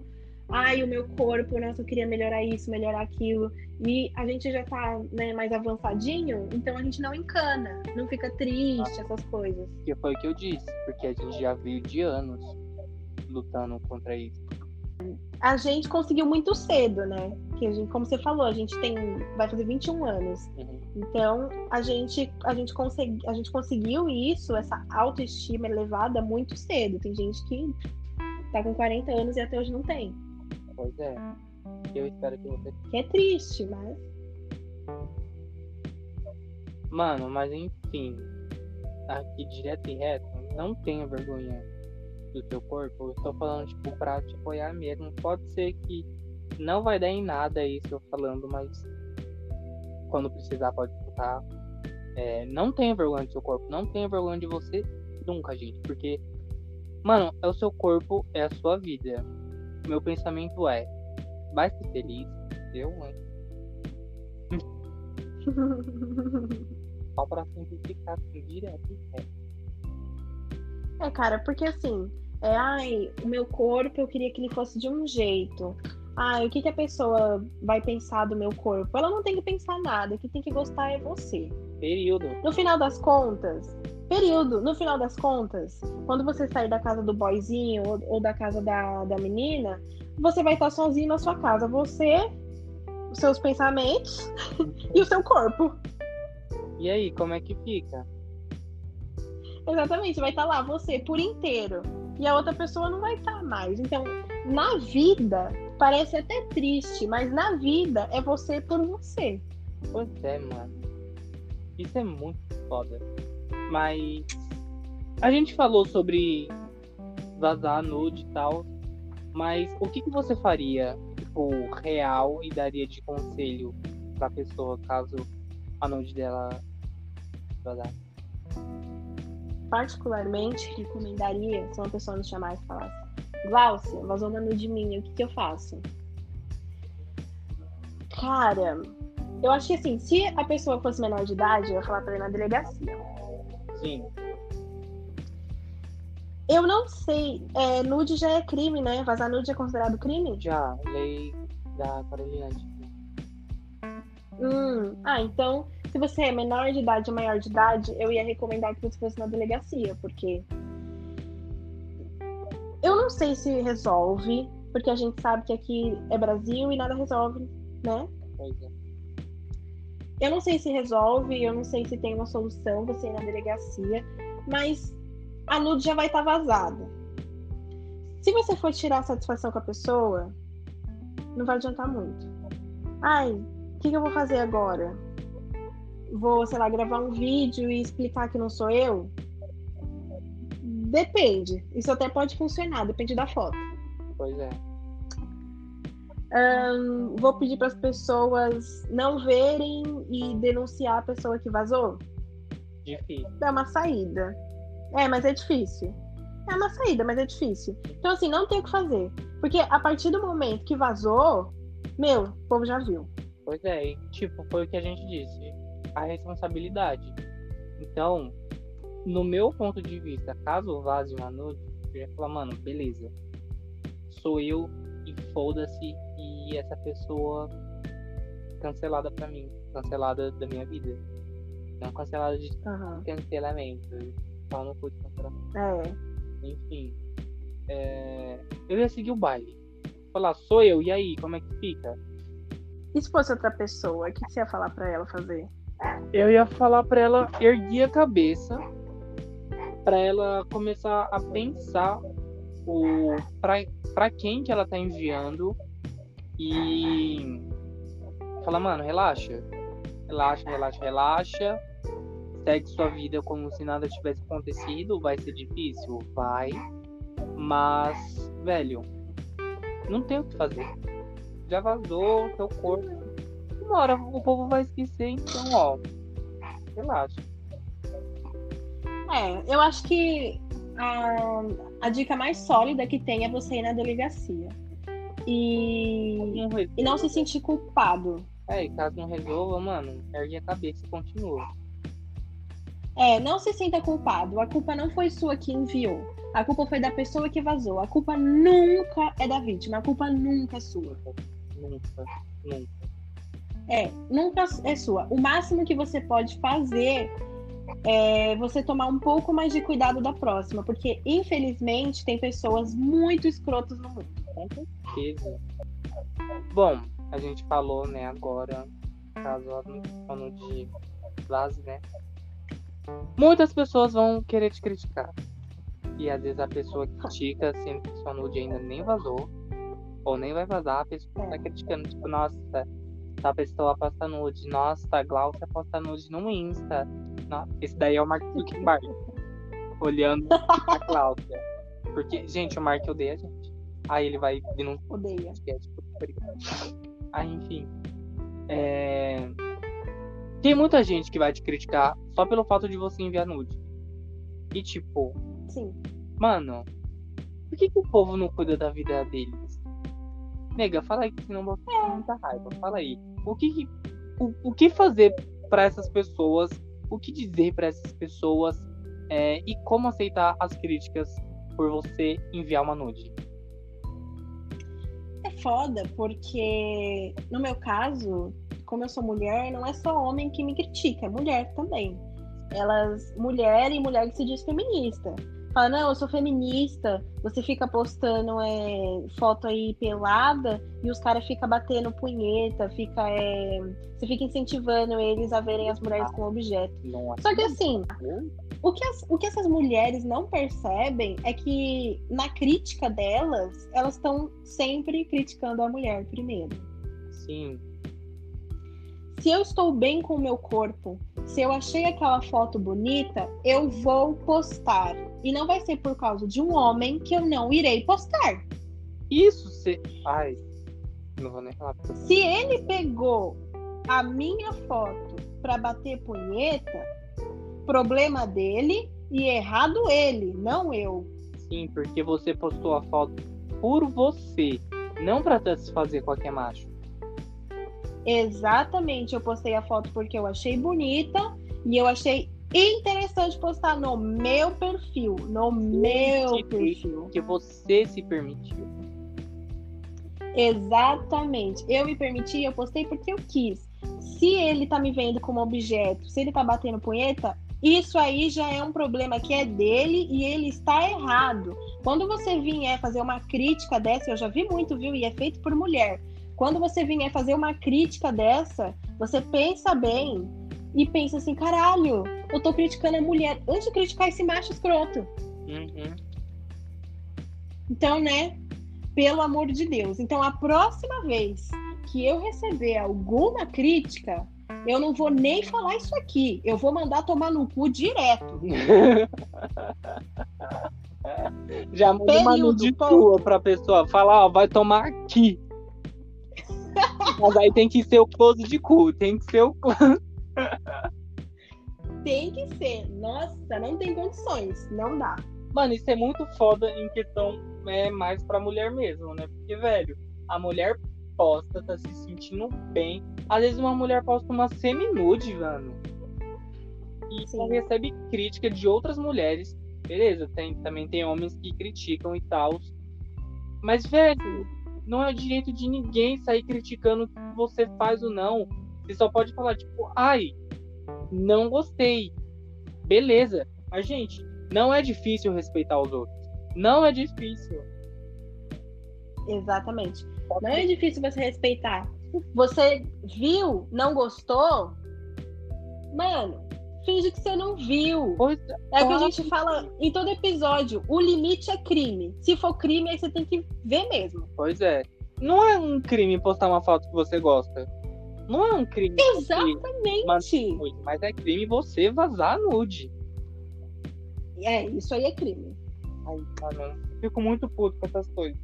ai, o meu corpo, nossa, eu queria melhorar isso, melhorar aquilo. E a gente já tá né, mais avançadinho, então a gente não encana, não fica triste, essas coisas. Que foi o que eu disse, porque a gente já veio de anos lutando contra isso. A gente conseguiu muito cedo, né? Que a gente, como você falou, a gente tem. vai fazer 21 anos. Uhum. Então, a gente, a gente, consegui, a gente conseguiu isso, essa autoestima elevada, muito cedo. Tem gente que tá com 40 anos e até hoje não tem. Pois é. Eu espero que você. Que é triste, mas. Mano, mas enfim. Aqui direto e reto, não tenha vergonha do seu corpo. Eu estou falando, tipo, pra te apoiar mesmo. Pode ser que não vai dar em nada isso eu falando, mas quando precisar pode escutar. É, não tenha vergonha do seu corpo, não tenha vergonha de você nunca, gente. Porque Mano, é o seu corpo, é a sua vida. Meu pensamento é, vai ser feliz? Eu, hein? Só pra simplificar assim, direto e reto. É, cara, porque assim, é, ai, o meu corpo eu queria que ele fosse de um jeito. Ai, o que, que a pessoa vai pensar do meu corpo? Ela não tem que pensar nada, quem tem que gostar é você. Período. No final das contas, período, no final das contas, quando você sair da casa do boyzinho ou, ou da casa da, da menina, você vai estar sozinho na sua casa. Você, os seus pensamentos e o seu corpo. E aí, como é que fica? Exatamente, vai estar lá você por inteiro. E a outra pessoa não vai estar mais. Então, na vida, parece até triste, mas na vida é você por você. Pois é, mano. Isso é muito foda. Mas a gente falou sobre vazar nude e tal. Mas o que, que você faria, tipo, real e daria de conselho pra pessoa caso a nude dela vazar? Particularmente, recomendaria se uma pessoa nos chamasse e falasse: Glaucia, vazou uma nude minha, o que, que eu faço? Cara, eu acho que assim, se a pessoa fosse menor de idade, eu ia falar pra ir na delegacia. Sim. Eu não sei, é, nude já é crime, né? Vazar nude é considerado crime? Já, lei da Carolina. Hum, ah, então, se você é menor de idade ou maior de idade, eu ia recomendar que você fosse na delegacia, porque eu não sei se resolve, porque a gente sabe que aqui é Brasil e nada resolve, né? Pois é. Eu não sei se resolve, eu não sei se tem uma solução você ir na delegacia, mas a nude já vai estar vazada. Se você for tirar satisfação com a pessoa, não vai adiantar muito. Ai, o que, que eu vou fazer agora? Vou, sei lá, gravar um vídeo e explicar que não sou eu? Depende. Isso até pode funcionar, depende da foto. Pois é. Ahn, vou pedir para as pessoas não verem e denunciar a pessoa que vazou? Difícil. É uma saída. É, mas é difícil. É uma saída, mas é difícil. Então, assim, não tem o que fazer. Porque a partir do momento que vazou, meu, o povo já viu. Pois é, e, tipo, foi o que a gente disse. A responsabilidade. Então, no meu ponto de vista, caso vaze uma nude, eu ia falar, mano, beleza. Sou eu e foda-se e essa pessoa cancelada pra mim. Cancelada da minha vida. Não cancelada de Aham. cancelamento. Só não foi de cancelamento. É. Enfim. é, Eu ia seguir o baile. Falar, sou eu, e aí, como é que fica? E se fosse outra pessoa, o que você ia falar pra ela fazer? Eu ia falar pra ela erguer a cabeça, pra ela começar a pensar o pra quem que ela tá enviando e falar, mano, relaxa. Relaxa, relaxa, relaxa. Segue sua vida como se nada tivesse acontecido. Vai ser difícil? Vai. Mas, velho, não tem o que fazer. Já vazou seu corpo. Uma hora o povo vai esquecer, então, ó. Relaxa. É, eu acho que a, a dica mais sólida que tem é você ir na delegacia. E, Não e não se sentir culpado. É, e caso não resolva, mano, ergue a cabeça e continua. É, não se sinta culpado. A culpa não foi sua que enviou. A culpa foi da pessoa que vazou. A culpa nunca é da vítima. A culpa nunca é sua. Nunca, nunca. É, nunca é sua. O máximo que você pode fazer é você tomar um pouco mais de cuidado da próxima, porque infelizmente tem pessoas muito escrotas no mundo. Com certeza. Bom, a gente falou, né, agora, caso a nude vaze, né? Muitas pessoas vão querer te criticar. E às vezes a pessoa critica, sendo que sua nude ainda nem vazou, ou nem vai vazar, a pessoa tá criticando, tipo, nossa, a pessoa posta nude, nossa, a Glaucia posta nude no Insta. Esse daí é o Mark Zuckerberg. olhando a Glaucia. Porque, gente, o Mark odeia a gente. Aí ele vai vir num Odeia. Aí, enfim. É... Tem muita gente que vai te criticar só pelo fato de você enviar nude. E tipo, Sim. mano, Por que, que o povo não cuida da vida deles? Nega, fala aí que senão eu vou ficar muita raiva. Fala aí. O que, que- o, o que fazer para essas pessoas? O que dizer para essas pessoas? é, e como aceitar as críticas por você enviar uma nude? É foda, porque no meu caso, como eu sou mulher, não é só homem que me critica, é mulher também. Elas, mulher e mulher que se diz feminista. Fala, não, eu sou feminista, você fica postando é, foto aí pelada e os caras ficam batendo punheta, fica, é, você fica incentivando eles a verem as mulheres como objeto. Só que assim, o que, as- o que essas mulheres não percebem é que na crítica delas, elas estão sempre criticando a mulher primeiro. Sim. Se eu estou bem com o meu corpo, se eu achei aquela foto bonita, eu vou postar. E não vai ser por causa de um homem que eu não irei postar. Isso se. Ai. Não vou nem falar. Se ele pegou a minha foto para bater punheta, problema dele e errado ele, não eu. Sim, porque você postou a foto por você, não pra satisfazer qualquer macho. Exatamente, eu postei a foto porque eu achei bonita e eu achei interessante postar no meu perfil, no meu perfil. Porque você se permitiu. Exatamente. Eu me permiti, eu postei porque eu quis. Se ele tá me vendo como objeto, se ele tá batendo punheta, isso aí já é um problema que é dele e ele está errado. Quando você vier fazer uma crítica dessa, eu já vi muito, viu? E é feito por mulher. Quando você vier fazer uma crítica dessa, você pensa bem e pensa assim: caralho, eu tô criticando a mulher antes de criticar esse macho escroto. Uhum. Então, né? Pelo amor de Deus. Então, a próxima vez que eu receber alguma crítica, eu não vou nem falar isso aqui. Eu vou mandar tomar no cu direto. Já manda uma Período, nude ponto. tua pra pessoa. Falar, ó, vai tomar aqui. Mas aí tem que ser o close de cu. Tem que ser o close. Tem que ser. Nossa, não tem condições. Não dá. Mano, isso é muito foda em questão é, mais pra mulher mesmo, né? Porque, velho, a mulher posta, tá se sentindo bem. Às vezes uma mulher posta uma semi-nude, mano. E Sim. recebe crítica de outras mulheres. Beleza, tem, também tem homens que criticam e tal. Mas, velho, não é o direito de ninguém sair criticando o que você faz ou não. Você só pode falar, tipo, ai, não gostei. Beleza. Mas, gente, não é difícil respeitar os outros. Não é difícil. Exatamente. Não é difícil você respeitar. Você viu, não gostou? Mano, finge que você não viu. Pois É o que a gente fala em todo episódio. O limite é crime. Se for crime, aí você tem que ver mesmo. Pois é. Não é um crime postar uma foto que você gosta. Não é um crime. Exatamente. nude, Mas é crime você vazar nude. É, isso aí é crime. Mano, fico muito puto com essas coisas.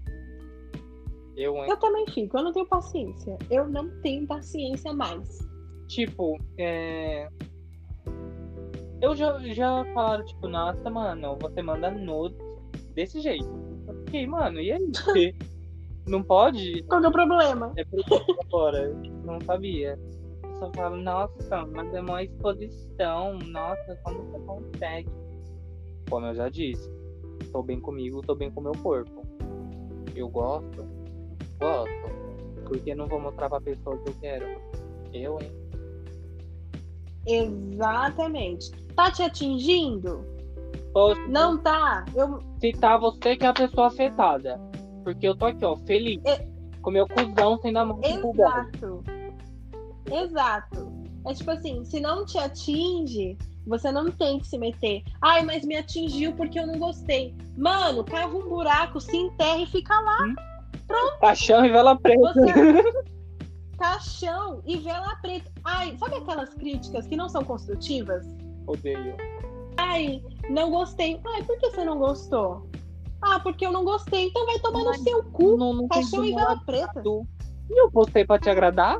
Eu, hein? Eu também fico, eu não tenho paciência. Eu não tenho paciência mais. Tipo, é. Eu já, já falaram, tipo, nossa, mano, você manda nudes desse jeito. Eu fiquei, mano, e aí? Não pode? Qual é o problema? É por agora. Não sabia. Só falo, nossa, mas é uma exposição. Nossa, como você consegue? Como eu já disse, tô bem comigo, tô bem com o meu corpo. Eu gosto, gosto. Porque não vou mostrar pra pessoa que eu quero. Eu, hein? Exatamente. Tá te atingindo? Posso Não tá? Eu, citar você que é a pessoa afetada. Porque eu tô aqui, ó, feliz. É- Com meu cuzão sendo a mão. Exato. Exato. É tipo assim, se não te atinge, você não tem que se meter. Ai, mas me atingiu porque eu não gostei. Mano, cava um buraco, se enterra e fica lá. Paixão e vela preta. Você caixão e vela preta. Ai, sabe aquelas críticas que não são construtivas? Odeio. Ai, não gostei. Ai, por que você não gostou? Ah, porque eu não gostei. Então vai tomar no seu cu. Não, não tem Caixão e vela preta. E eu postei pra te agradar?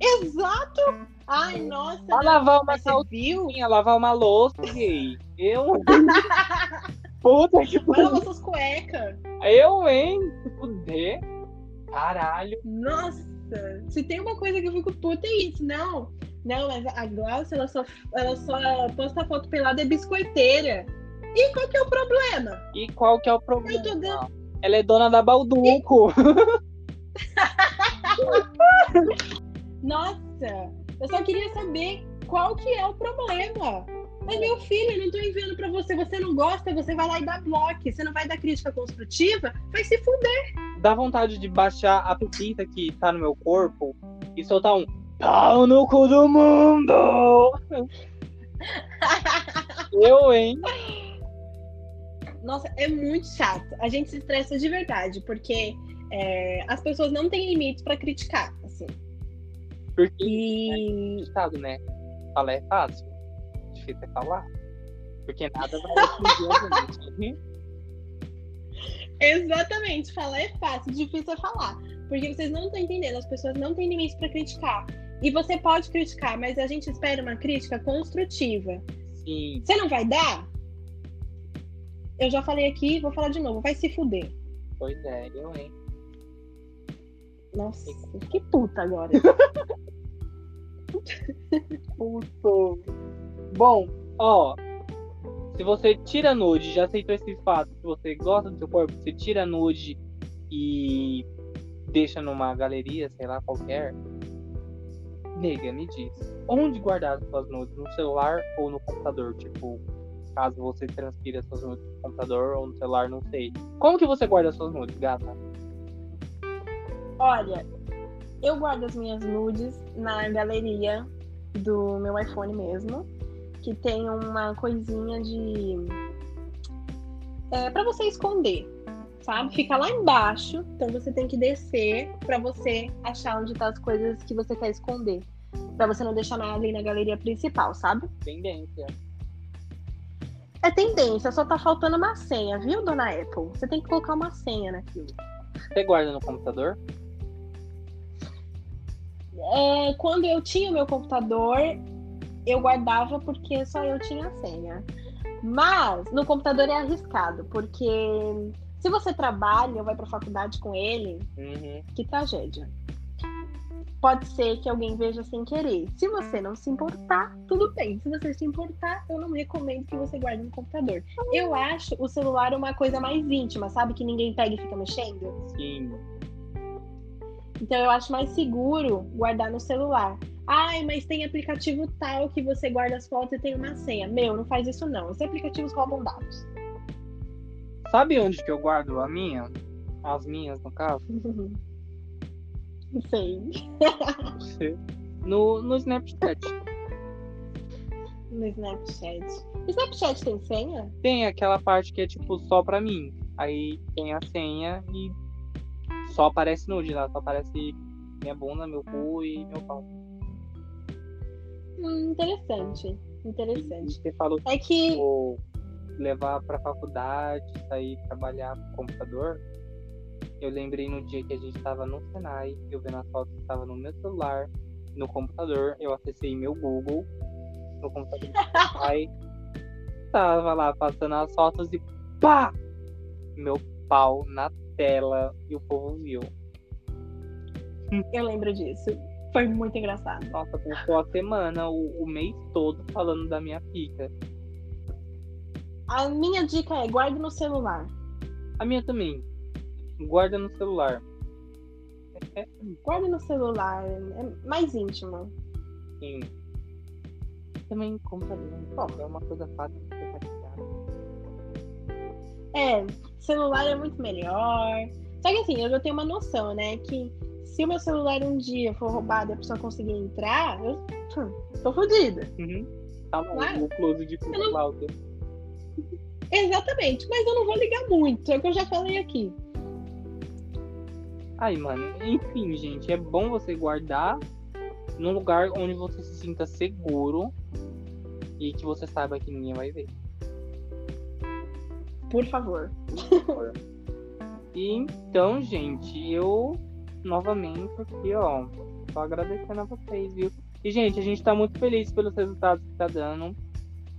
Exato. Ai, nossa. Não. lavar uma calcinha, lavar uma louça, gay. Eu. Puta que Vai lavar suas cuecas. Eu, hein? Fuder. Caralho. Nossa, se tem uma coisa que eu fico puta é isso. Não, não, mas a Glaucia, ela só, ela só posta foto pelada é biscoiteira. E qual que é o problema? E qual que é o problema? Ela é dona da Balduco. Nossa, eu só queria saber qual que é o problema. Mas, meu filho, eu não tô enviando pra você. Você não gosta, você vai lá e dá bloco. Você não vai dar crítica construtiva, vai se fuder. Dá vontade de baixar a pepita que tá no meu corpo e soltar um pau no cu do mundo. Eu, hein? Nossa, é muito chato. A gente se estressa de verdade, porque é, as pessoas não têm limites pra criticar, assim. Porque E estado, né? Falar é fácil. Difícil é falar. Porque nada vai atingir exatamente, falar é fácil, difícil é falar. Porque vocês não estão entendendo, as pessoas não têm limites pra criticar. E você pode criticar, mas a gente espera uma crítica construtiva. Sim. Você não vai dar? Eu já falei aqui, vou falar de novo. Vai se fuder. Pois é, eu, hein? Nossa, que puta agora. Puto. Bom, ó. Se você tira nude, já aceitou esse fato, se você gosta do seu corpo, você tira nude e deixa numa galeria, sei lá, qualquer. Nega, me diz. Onde guardar as suas nudes? No celular ou no computador? Tipo, caso você transfira suas nudes no computador ou no celular, não sei. Como que você guarda suas nudes, gata? Olha, eu guardo as minhas nudes na galeria do meu iPhone mesmo, que tem uma coisinha de. É, para você esconder, sabe? Fica lá embaixo, então você tem que descer pra você achar onde tá as coisas que você quer esconder. Pra você não deixar nada ali na galeria principal, sabe? Tendência. É tendência, só tá faltando uma senha, viu, dona Apple? Você tem que colocar uma senha naquilo. Você guarda no computador? É, quando eu tinha o meu computador, eu guardava porque só eu tinha a senha. Mas no computador é arriscado, porque se você trabalha ou vai pra faculdade com ele, Uhum. que tragédia. Pode ser que alguém veja sem querer. Se você não se importar, tudo bem. Se você se importar, eu não recomendo que você guarde no computador. Eu acho o celular uma coisa mais íntima, sabe? Que ninguém pega e fica mexendo. Sim. Então eu acho mais seguro guardar no celular. Ai, mas tem aplicativo tal que você guarda as fotos e tem uma senha. Meu, não faz isso não. Esses aplicativos roubam dados. Sabe onde que eu guardo a minha? As minhas, no caso? Não sei. No, no Snapchat. No Snapchat. Snapchat tem senha? Tem aquela parte que é tipo só pra mim. Aí tem a senha e só aparece nude lá. Só aparece minha bunda, meu cu e meu pau. Hum, interessante. E Interessante. você falou É que. levar pra faculdade, sair trabalhar com computador. Eu lembrei no dia que a gente tava no Senai, eu vendo as fotos que tava no meu celular, no computador, eu acessei meu Google no computador do pai. Tava lá passando as fotos e pá! Meu pau na tela e o povo viu. Eu lembro disso. Foi muito engraçado. Nossa, passou a semana, o, o mês todo falando da minha pica. A minha dica é guarde no celular. A minha também. Guarda no celular. É, Guarde no celular. É mais íntimo. Sim. Também computador. Bom, é uma coisa fácil de praticada. É, celular é muito melhor. Só que assim, eu já tenho uma noção, né? Que se o meu celular um dia for roubado e a pessoa conseguir entrar, eu hum, tô fodida. Uhum. Tá bom, o close de não- Cláudia. Exatamente, mas eu não vou ligar muito, é o que eu já falei aqui. Aí, mano, enfim, gente, é bom você guardar num lugar onde você se sinta seguro e que você saiba que ninguém vai ver. Por favor. Então, gente, eu novamente aqui, ó, tô agradecendo a vocês, viu? E, gente, a gente tá muito feliz pelos resultados que tá dando.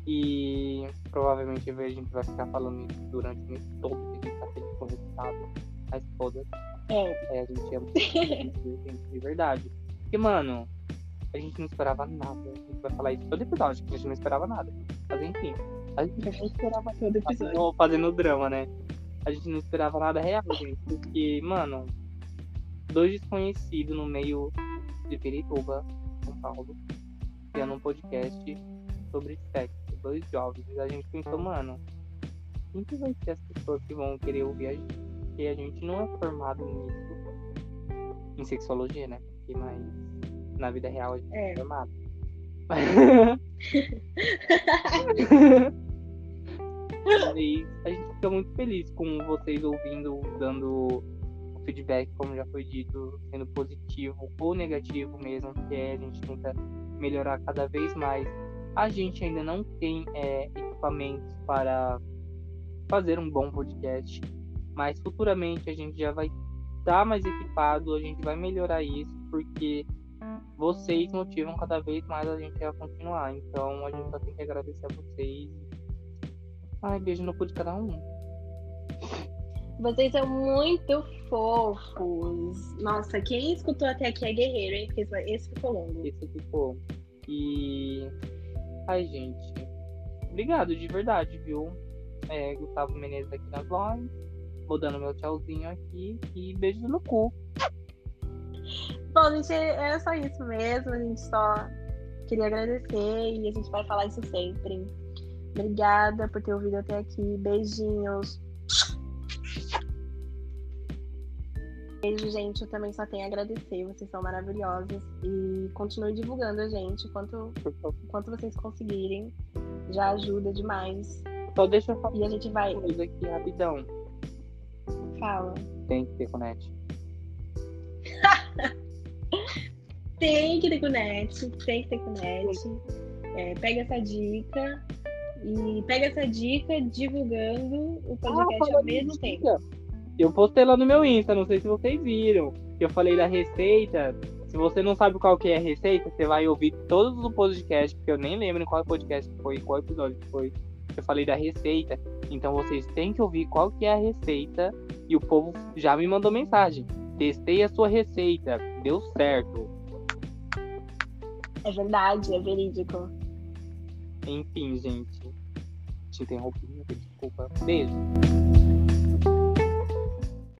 E provavelmente a gente vai ficar falando isso durante o mês todo que a gente tá sendo conectado. Mas foda É, é, a gente é muito gente, de verdade. Porque, mano, a gente não esperava nada. A gente vai falar isso todo episódio, que a gente não esperava nada. Mas enfim, a gente não esperava todo episódio. fazendo, fazendo drama, né? A gente não esperava nada real, gente. Porque, mano, dois desconhecidos no meio de Pirituba, São Paulo, criando um podcast sobre sexo. Dois jovens. A gente pensou, mano, quem que vai ser as pessoas que vão querer ouvir a gente? Porque a gente não é formado nisso. Em sexologia, né? Porque, mas na vida real a gente é, É. formado. E a gente fica muito feliz com vocês ouvindo, dando o feedback, como já foi dito, sendo positivo ou negativo mesmo, porque a gente tenta melhorar cada vez mais. A gente ainda não tem é, equipamentos para fazer um bom podcast, mas futuramente a gente já vai estar mais equipado, a gente vai melhorar isso, porque vocês motivam cada vez mais a gente a continuar. Então a gente só tem que agradecer a vocês. Ai, beijo no cu de cada um. Vocês são muito fofos. Nossa, quem escutou até aqui é guerreiro, hein? Porque esse ficou longo. Isso ficou. E. Ai, gente. Obrigado de verdade, viu? É, Gustavo Menezes aqui na voz. Vou dando meu tchauzinho aqui. E beijo no cu. Bom, gente, era só isso mesmo. A gente só queria agradecer e a gente vai falar isso sempre. Obrigada por ter ouvido até aqui. Beijinhos. Beijo, gente. Eu também só tenho a agradecer. Vocês são maravilhosos. E continue divulgando a gente quanto, quanto vocês conseguirem. Já ajuda demais. Só deixa eu falar E a gente vai. uma coisa aqui rapidão. Fala. Tem que ter connect. Tem que ter com net, tem que ter com net. É, pega essa dica e pega essa dica divulgando o podcast ao falando mesmo tempo. dica, Eu postei lá no meu Insta, não sei se vocês viram. Eu falei da receita. Se você não sabe qual que é a receita, você vai ouvir todos os podcasts, porque eu nem lembro em qual podcast foi, qual episódio foi. Eu falei da receita. Então vocês têm que ouvir qual que é a receita. E o povo já me mandou mensagem. Testei a sua receita. Deu certo. É verdade, é verídico. Enfim, gente. Te interrompi, desculpa. Beijo.